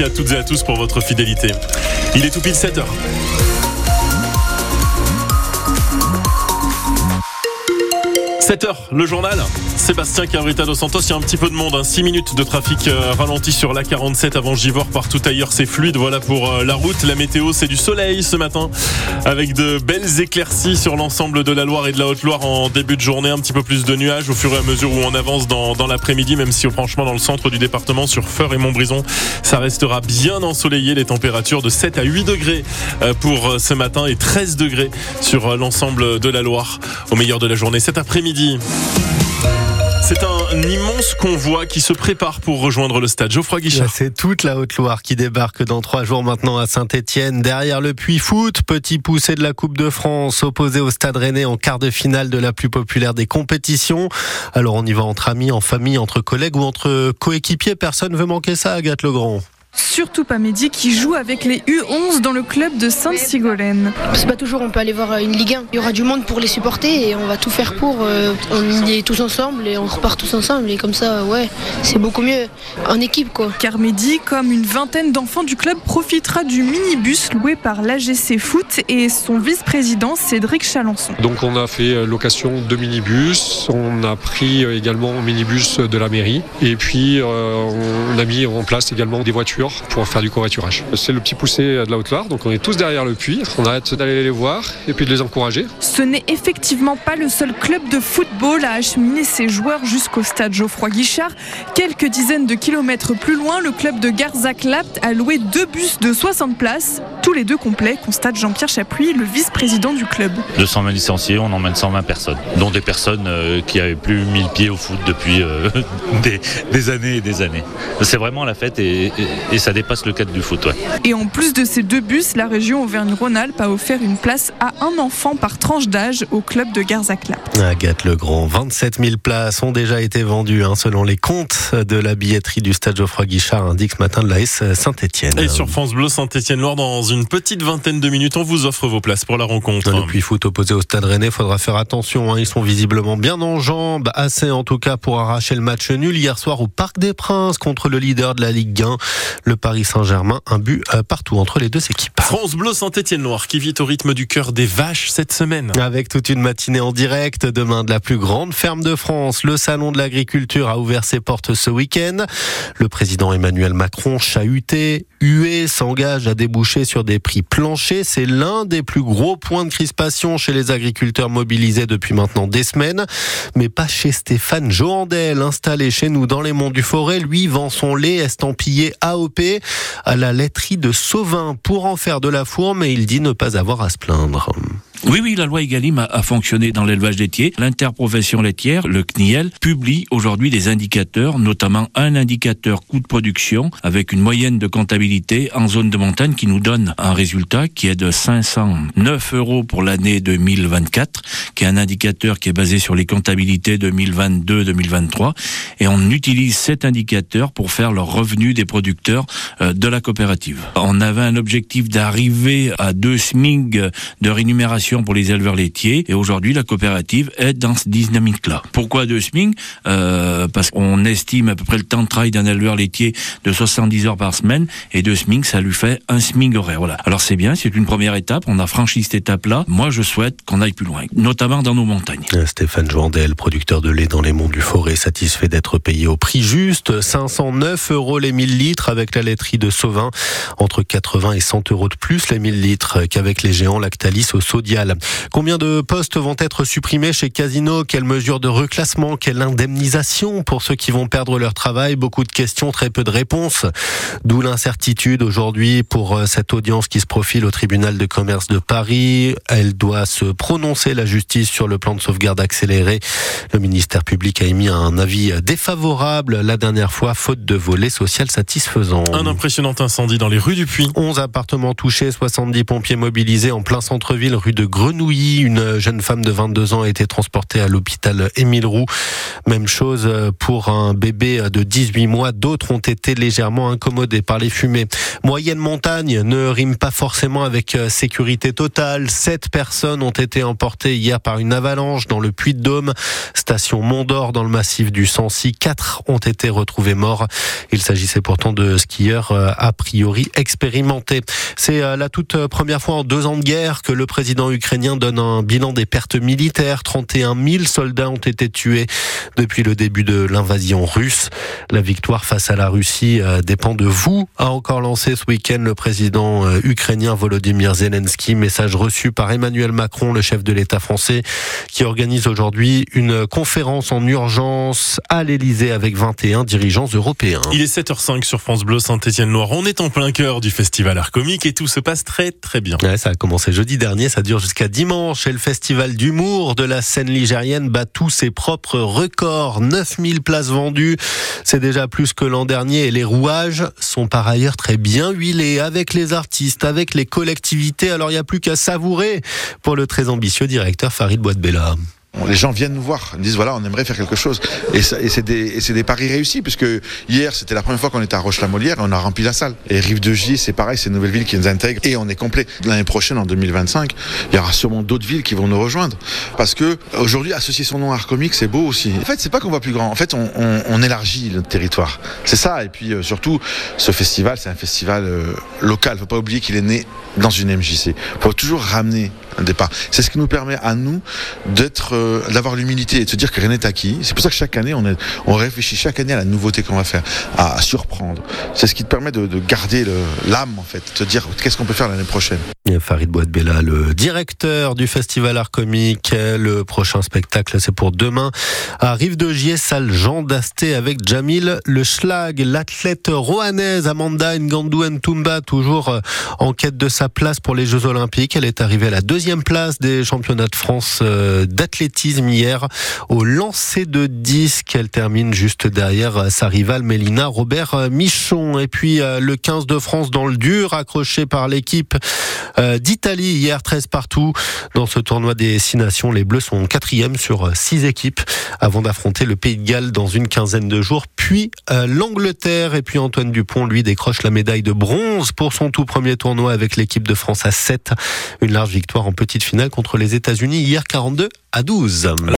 Merci à toutes et à tous pour votre fidélité. Il est tout pile 7 heures. 7h, le journal. Sébastien Cabrita dos Santos, il y a un petit peu de monde, 6 hein. minutes de trafic euh, ralenti sur la 47 avant Givor, partout ailleurs c'est fluide, voilà pour euh, la route. La météo c'est du soleil ce matin, avec de belles éclaircies sur l'ensemble de la Loire et de la Haute-Loire en début de journée, un petit peu plus de nuages au fur et à mesure où on avance dans, dans l'après-midi, même si franchement dans le centre du département, sur Feur et Montbrison, ça restera bien ensoleillé, les températures de 7 à 8 degrés euh, pour ce matin et 13 degrés sur l'ensemble de la Loire au meilleur de la journée cet après-midi. C'est un immense convoi qui se prépare pour rejoindre le stade Geoffroy Guichard. C'est toute la Haute-Loire qui débarque dans trois jours maintenant à Saint-Etienne. Derrière le puits foot, petit poussé de la Coupe de France, opposé au stade rennais en quart de finale de la plus populaire des compétitions. Alors on y va entre amis, en famille, entre collègues ou entre coéquipiers. Personne veut manquer ça, Agathe Legrand. Surtout pas Mehdi qui joue avec les U11 dans le club de Sainte-Sigolène. C'est pas toujours, on peut aller voir une Ligue 1. Il y aura du monde pour les supporter et on va tout faire pour. Euh, on est tous ensemble et on repart tous ensemble et comme ça, ouais, c'est beaucoup mieux en équipe quoi. Car Mehdi, comme une vingtaine d'enfants du club, profitera du minibus loué par l'AGC Foot et son vice-président Cédric Chalençon. Donc on a fait euh, location de minibus, on a pris euh, également un minibus de la mairie et puis on a mis en place également des voitures pour faire du covoiturage. C'est le petit poussé de la Haute-Loire, donc on est tous derrière le puits. On arrête d'aller les voir et puis de les encourager. Ce n'est effectivement pas le seul club de football à acheminer ses joueurs jusqu'au stade Geoffroy Guichard. Quelques dizaines de kilomètres plus loin, le club de Garzac-Lapt a loué deux bus de 60 places, tous les deux complets, constate Jean-Pierre Chapuis, le vice-président du club. 220 licenciés, on emmène 120 personnes, dont des personnes euh, qui n'avaient plus mis le pied au foot depuis euh, des, années et des années. C'est vraiment la fête et, et ça dépasse le cadre du foot. Et en plus de ces deux bus, la région Auvergne-Rhône-Alpes a offert une place à un enfant par tranche d'âge au club de Garzaclap. Agathe Legrand, 27 000 places ont déjà été vendues hein, selon les comptes de la billetterie du stade Geoffroy Guichard, indique ce matin de la S Saint-Etienne. Et sur France Bleu Saint-Etienne-Loire, dans une petite vingtaine de minutes, on vous offre vos places pour la rencontre. Le puits foot opposé au stade rennais, faudra faire attention, hein, ils sont visiblement bien en jambes, assez en tout cas pour arracher le match nul hier soir au Parc des Princes contre le leader de la Ligue 1 le Paris Saint-Germain. Un but euh, partout entre les deux équipes. France Bleu Saint-Étienne Noir qui vit au rythme du cœur des vaches cette semaine. Avec toute une matinée en direct demain de la plus grande ferme de France. Le salon de l'agriculture a ouvert ses portes ce week-end. Le président Emmanuel Macron chahuté, hué, s'engage à déboucher sur des prix planchers. C'est l'un des plus gros points de crispation chez les agriculteurs mobilisés depuis maintenant des semaines. Mais pas chez Stéphane Joandel, installé chez nous dans les monts du Forêt. Lui vend son lait estampillé AOP à la laiterie de Sauvin pour en faire de la fourme et il dit ne pas avoir à se plaindre. Oui, oui, la loi Egalim a, fonctionné dans l'élevage laitier. L'interprofession laitière, le CNIEL, publie aujourd'hui des indicateurs, notamment un indicateur coût de production avec une moyenne de comptabilité en zone de montagne qui nous donne un résultat qui est de 509 euros pour l'année 2024, qui est un indicateur qui est basé sur les comptabilités 2022-2023. Et on utilise cet indicateur pour faire le revenu des producteurs euh, de la coopérative. On avait un objectif d'arriver à deux SMIG de rémunération pour les éleveurs laitiers. Et aujourd'hui, la coopérative est dans ce dynamique-là. Pourquoi deux SMIC euh, Parce qu'on estime à peu près le temps de travail d'un éleveur laitier de 70 heures par semaine. Et deux SMIC, ça lui fait un SMIC horaire. Voilà. Alors c'est bien, c'est une première étape. On a franchi cette étape-là. Moi, je souhaite qu'on aille plus loin, notamment dans nos montagnes. Stéphane Joandel, producteur de lait dans les monts du Forêt, satisfait d'être payé au prix juste. 509 euros les 1000 litres avec la laiterie de Sauvin. Entre 80 et 100 euros de plus les 1000 litres qu'avec les géants Lactalis au Combien de postes vont être supprimés chez Casino? Quelles mesures de reclassement? Quelle indemnisation pour ceux qui vont perdre leur travail? Beaucoup de questions, très peu de réponses. D'où l'incertitude aujourd'hui pour euh, cette audience qui se profile au tribunal de commerce de Paris. Elle doit se prononcer, la justice, sur le plan de sauvegarde accéléré. Le ministère public a émis un avis défavorable la dernière fois, faute de volet social satisfaisant. Un impressionnant incendie dans les rues du Puy. 11 appartements touchés, 70 pompiers mobilisés en plein centre-ville, rue de Grenouilly. Une jeune femme de 22 ans a été transportée à l'hôpital Émile Roux. Même chose pour un bébé de 18 mois. D'autres ont été légèrement incommodés par les fumées. Moyenne montagne ne rime pas forcément avec sécurité totale. Sept personnes ont été emportées hier par une avalanche dans le Puy-de-Dôme. Station Mont-d'Or dans le massif du Sancy. Quatre ont été retrouvés morts. Il s'agissait pourtant de skieurs euh, a priori expérimentés. C'est euh, la toute première fois en deux ans de guerre que le président ukrainien donne un bilan des pertes militaires. 31 000 soldats ont été tués depuis le début de l'invasion russe. La victoire face à la Russie euh, dépend de vous, a encore lancé ce week-end le président ukrainien Volodymyr Zelensky. Message reçu par Emmanuel Macron, le chef de l'État français, qui organise aujourd'hui une conférence en urgence à l'Élysée avec 21 dirigeants européens. Il est 7h05 sur France Bleu Saint-Étienne-Loire. On est en plein cœur du festival Art Comique et tout se passe très très bien. ça a commencé jeudi dernier, ça dure jusqu'à dimanche et le festival d'humour de la scène ligérienne bat tous ses propres records. 9000 places vendues, c'est déjà plus que l'an dernier et les rouages sont par ailleurs très bien huilés avec les artistes, avec les collectivités. Alors il n'y a plus qu'à savourer pour le très ambitieux directeur Farid Boitbella. Les gens viennent nous voir, ils disent voilà, on aimerait faire quelque chose. Et, c'est des, paris réussis, puisque hier, c'était la première fois qu'on était à Roche-la-Molière on a rempli la salle. Et Rive de J, c'est pareil, c'est une nouvelle ville qui nous intègre et on est complet. L'année prochaine, en 2025, il y aura sûrement d'autres villes qui vont nous rejoindre. Parce que aujourd'hui, associer son nom à Art Comique, c'est beau aussi. En fait, c'est pas qu'on va plus grand. En fait, on, élargit le territoire. C'est ça. Et puis euh, surtout, ce festival, c'est un festival euh, local. Faut pas oublier qu'il est né dans une MJC. Faut toujours ramener un départ. C'est ce qui nous permet à nous d'être euh, d'avoir l'humilité et de se dire que rien n'est acquis. C'est pour ça que chaque année, on, est, on réfléchit chaque année à la nouveauté qu'on va faire, à, surprendre. C'est ce qui te permet de, garder l'âme, en fait, de te dire qu'est-ce qu'on peut faire l'année prochaine. Farid Bouadbella, le directeur du Festival Art Comique. Le prochain spectacle, c'est pour demain à Rive de Gier, salle Jean Dasté avec Jamil Le Schlag, l'athlète roanaise Amanda Ngandou Ntumba, toujours euh, en quête de sa place pour les Jeux Olympiques. Elle est arrivée à la deuxième place des championnats de France euh, d'athlétisme hier au lancer de disque. Elle termine juste derrière sa rivale Mélina Robert Michon. Et puis euh, le 15 de France dans le dur, accroché par l'équipe euh, d'Italie hier 13 partout. Dans ce tournoi des six nations, les Bleus sont quatrième sur six équipes avant d'affronter le Pays de Galles dans une quinzaine de jours, puis euh, l'Angleterre. Et puis Antoine Dupont, lui, décroche la médaille de bronze pour son tout premier tournoi avec l'équipe de France à 7. Une large victoire en petite finale contre les États-Unis hier 42 à 12.